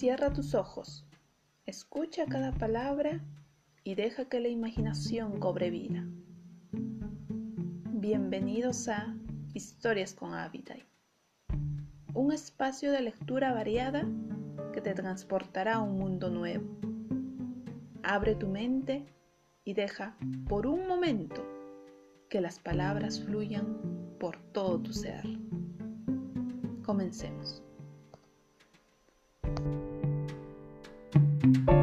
Cierra tus ojos, escucha cada palabra y deja que la imaginación cobre vida. Bienvenidos a Historias con Abitai, un espacio de lectura variada que te transportará a un mundo nuevo. Abre tu mente y deja por un momento que las palabras fluyan por todo tu ser. Comencemos. Thank you